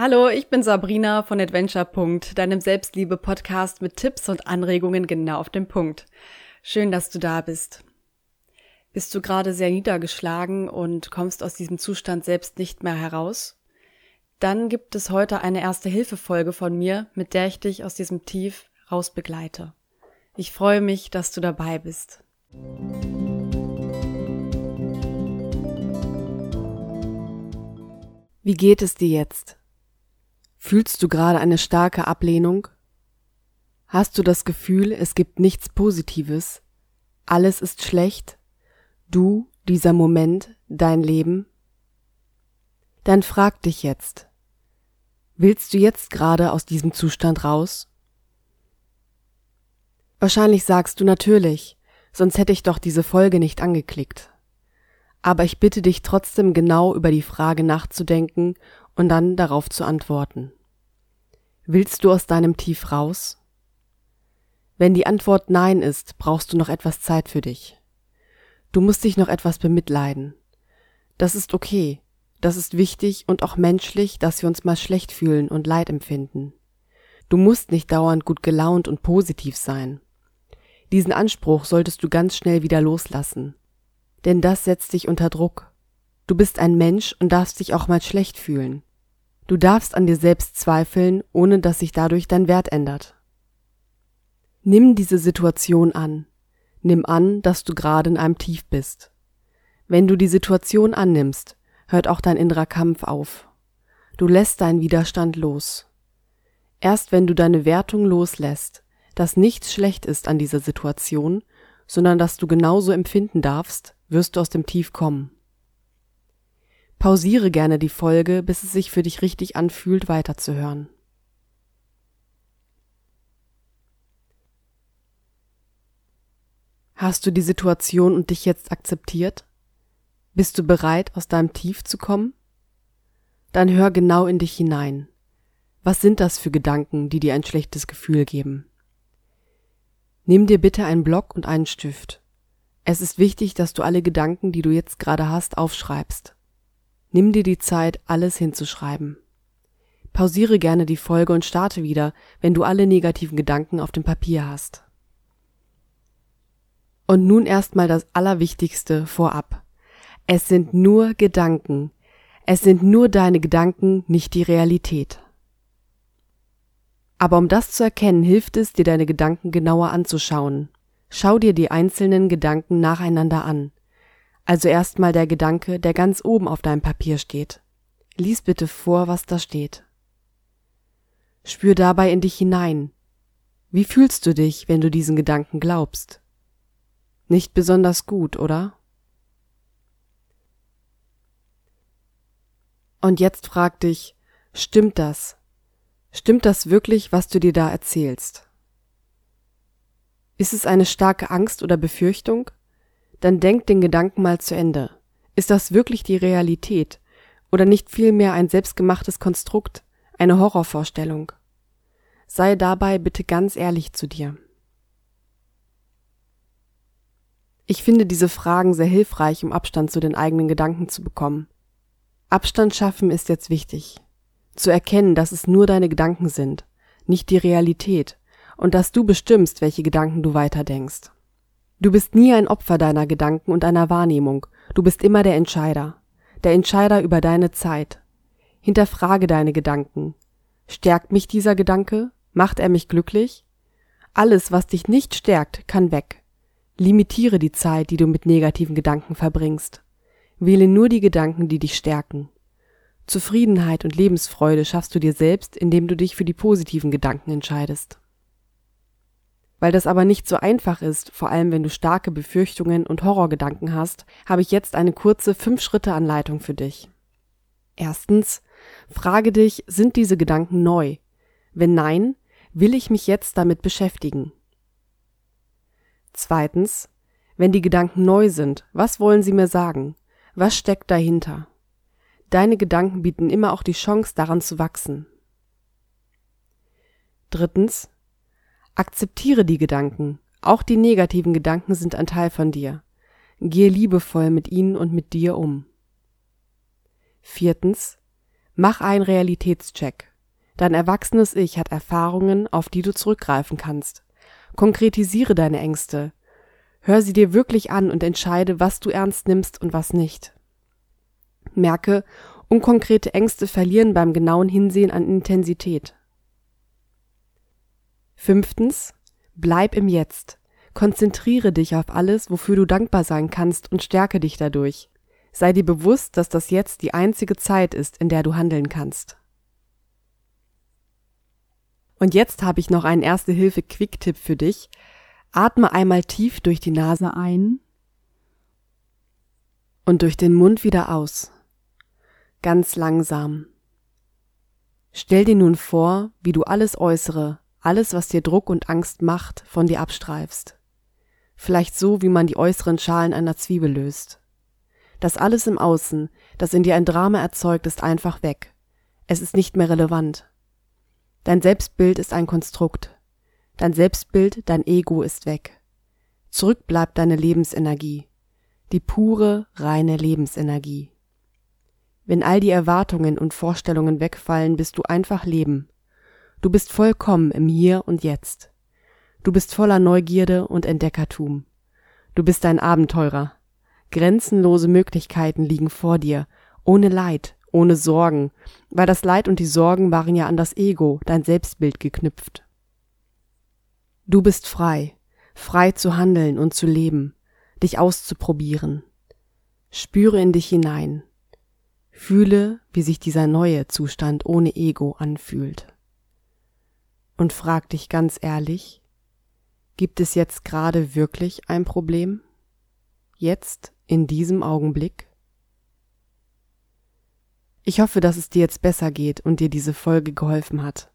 Hallo, ich bin Sabrina von Adventure. deinem Selbstliebe-Podcast mit Tipps und Anregungen genau auf den Punkt. Schön, dass du da bist. Bist du gerade sehr niedergeschlagen und kommst aus diesem Zustand selbst nicht mehr heraus? Dann gibt es heute eine erste Hilfefolge von mir, mit der ich dich aus diesem Tief raus begleite. Ich freue mich, dass du dabei bist. Wie geht es dir jetzt? Fühlst du gerade eine starke Ablehnung? Hast du das Gefühl, es gibt nichts Positives? Alles ist schlecht? Du, dieser Moment, dein Leben? Dann frag dich jetzt. Willst du jetzt gerade aus diesem Zustand raus? Wahrscheinlich sagst du natürlich, sonst hätte ich doch diese Folge nicht angeklickt. Aber ich bitte dich trotzdem genau über die Frage nachzudenken und dann darauf zu antworten. Willst du aus deinem Tief raus? Wenn die Antwort Nein ist, brauchst du noch etwas Zeit für dich. Du musst dich noch etwas bemitleiden. Das ist okay, das ist wichtig und auch menschlich, dass wir uns mal schlecht fühlen und Leid empfinden. Du musst nicht dauernd gut gelaunt und positiv sein. Diesen Anspruch solltest du ganz schnell wieder loslassen. Denn das setzt dich unter Druck. Du bist ein Mensch und darfst dich auch mal schlecht fühlen. Du darfst an dir selbst zweifeln, ohne dass sich dadurch dein Wert ändert. Nimm diese Situation an. Nimm an, dass du gerade in einem Tief bist. Wenn du die Situation annimmst, hört auch dein innerer Kampf auf. Du lässt deinen Widerstand los. Erst wenn du deine Wertung loslässt, dass nichts schlecht ist an dieser Situation, sondern dass du genauso empfinden darfst, wirst du aus dem Tief kommen. Pausiere gerne die Folge, bis es sich für dich richtig anfühlt, weiterzuhören. Hast du die Situation und dich jetzt akzeptiert? Bist du bereit, aus deinem Tief zu kommen? Dann hör genau in dich hinein. Was sind das für Gedanken, die dir ein schlechtes Gefühl geben? Nimm dir bitte einen Block und einen Stift. Es ist wichtig, dass du alle Gedanken, die du jetzt gerade hast, aufschreibst. Nimm dir die Zeit, alles hinzuschreiben. Pausiere gerne die Folge und starte wieder, wenn du alle negativen Gedanken auf dem Papier hast. Und nun erstmal das Allerwichtigste vorab. Es sind nur Gedanken. Es sind nur deine Gedanken, nicht die Realität. Aber um das zu erkennen, hilft es, dir deine Gedanken genauer anzuschauen. Schau dir die einzelnen Gedanken nacheinander an. Also erstmal der Gedanke, der ganz oben auf deinem Papier steht. Lies bitte vor, was da steht. Spür dabei in dich hinein. Wie fühlst du dich, wenn du diesen Gedanken glaubst? Nicht besonders gut, oder? Und jetzt frag dich, stimmt das? Stimmt das wirklich, was du dir da erzählst? Ist es eine starke Angst oder Befürchtung? Dann denk den Gedanken mal zu Ende. Ist das wirklich die Realität oder nicht vielmehr ein selbstgemachtes Konstrukt, eine Horrorvorstellung? Sei dabei bitte ganz ehrlich zu dir. Ich finde diese Fragen sehr hilfreich, um Abstand zu den eigenen Gedanken zu bekommen. Abstand schaffen ist jetzt wichtig. Zu erkennen, dass es nur deine Gedanken sind, nicht die Realität, und dass du bestimmst, welche Gedanken du weiterdenkst. Du bist nie ein Opfer deiner Gedanken und deiner Wahrnehmung, du bist immer der Entscheider, der Entscheider über deine Zeit. Hinterfrage deine Gedanken. Stärkt mich dieser Gedanke? Macht er mich glücklich? Alles, was dich nicht stärkt, kann weg. Limitiere die Zeit, die du mit negativen Gedanken verbringst. Wähle nur die Gedanken, die dich stärken. Zufriedenheit und Lebensfreude schaffst du dir selbst, indem du dich für die positiven Gedanken entscheidest. Weil das aber nicht so einfach ist, vor allem wenn du starke Befürchtungen und Horrorgedanken hast, habe ich jetzt eine kurze Fünf-Schritte-Anleitung für dich. Erstens, frage dich, sind diese Gedanken neu? Wenn nein, will ich mich jetzt damit beschäftigen? Zweitens, wenn die Gedanken neu sind, was wollen sie mir sagen? Was steckt dahinter? Deine Gedanken bieten immer auch die Chance, daran zu wachsen. Drittens, Akzeptiere die Gedanken. Auch die negativen Gedanken sind ein Teil von dir. Gehe liebevoll mit ihnen und mit dir um. Viertens. Mach einen Realitätscheck. Dein erwachsenes Ich hat Erfahrungen, auf die du zurückgreifen kannst. Konkretisiere deine Ängste. Hör sie dir wirklich an und entscheide, was du ernst nimmst und was nicht. Merke, unkonkrete Ängste verlieren beim genauen Hinsehen an Intensität. Fünftens, bleib im Jetzt. Konzentriere dich auf alles, wofür du dankbar sein kannst und stärke dich dadurch. Sei dir bewusst, dass das jetzt die einzige Zeit ist, in der du handeln kannst. Und jetzt habe ich noch einen Erste-Hilfe-Quick-Tipp für dich. Atme einmal tief durch die Nase ein und durch den Mund wieder aus. Ganz langsam. Stell dir nun vor, wie du alles Äußere, alles, was dir Druck und Angst macht, von dir abstreifst. Vielleicht so, wie man die äußeren Schalen einer Zwiebel löst. Das alles im Außen, das in dir ein Drama erzeugt, ist einfach weg. Es ist nicht mehr relevant. Dein Selbstbild ist ein Konstrukt. Dein Selbstbild, dein Ego ist weg. Zurück bleibt deine Lebensenergie. Die pure, reine Lebensenergie. Wenn all die Erwartungen und Vorstellungen wegfallen, bist du einfach Leben. Du bist vollkommen im Hier und Jetzt. Du bist voller Neugierde und Entdeckertum. Du bist ein Abenteurer. Grenzenlose Möglichkeiten liegen vor dir, ohne Leid, ohne Sorgen, weil das Leid und die Sorgen waren ja an das Ego, dein Selbstbild geknüpft. Du bist frei, frei zu handeln und zu leben, dich auszuprobieren. Spüre in dich hinein. Fühle, wie sich dieser neue Zustand ohne Ego anfühlt. Und frag dich ganz ehrlich, gibt es jetzt gerade wirklich ein Problem? Jetzt, in diesem Augenblick? Ich hoffe, dass es dir jetzt besser geht und dir diese Folge geholfen hat.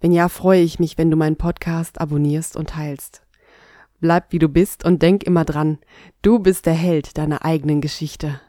Wenn ja, freue ich mich, wenn du meinen Podcast abonnierst und teilst. Bleib wie du bist und denk immer dran, du bist der Held deiner eigenen Geschichte.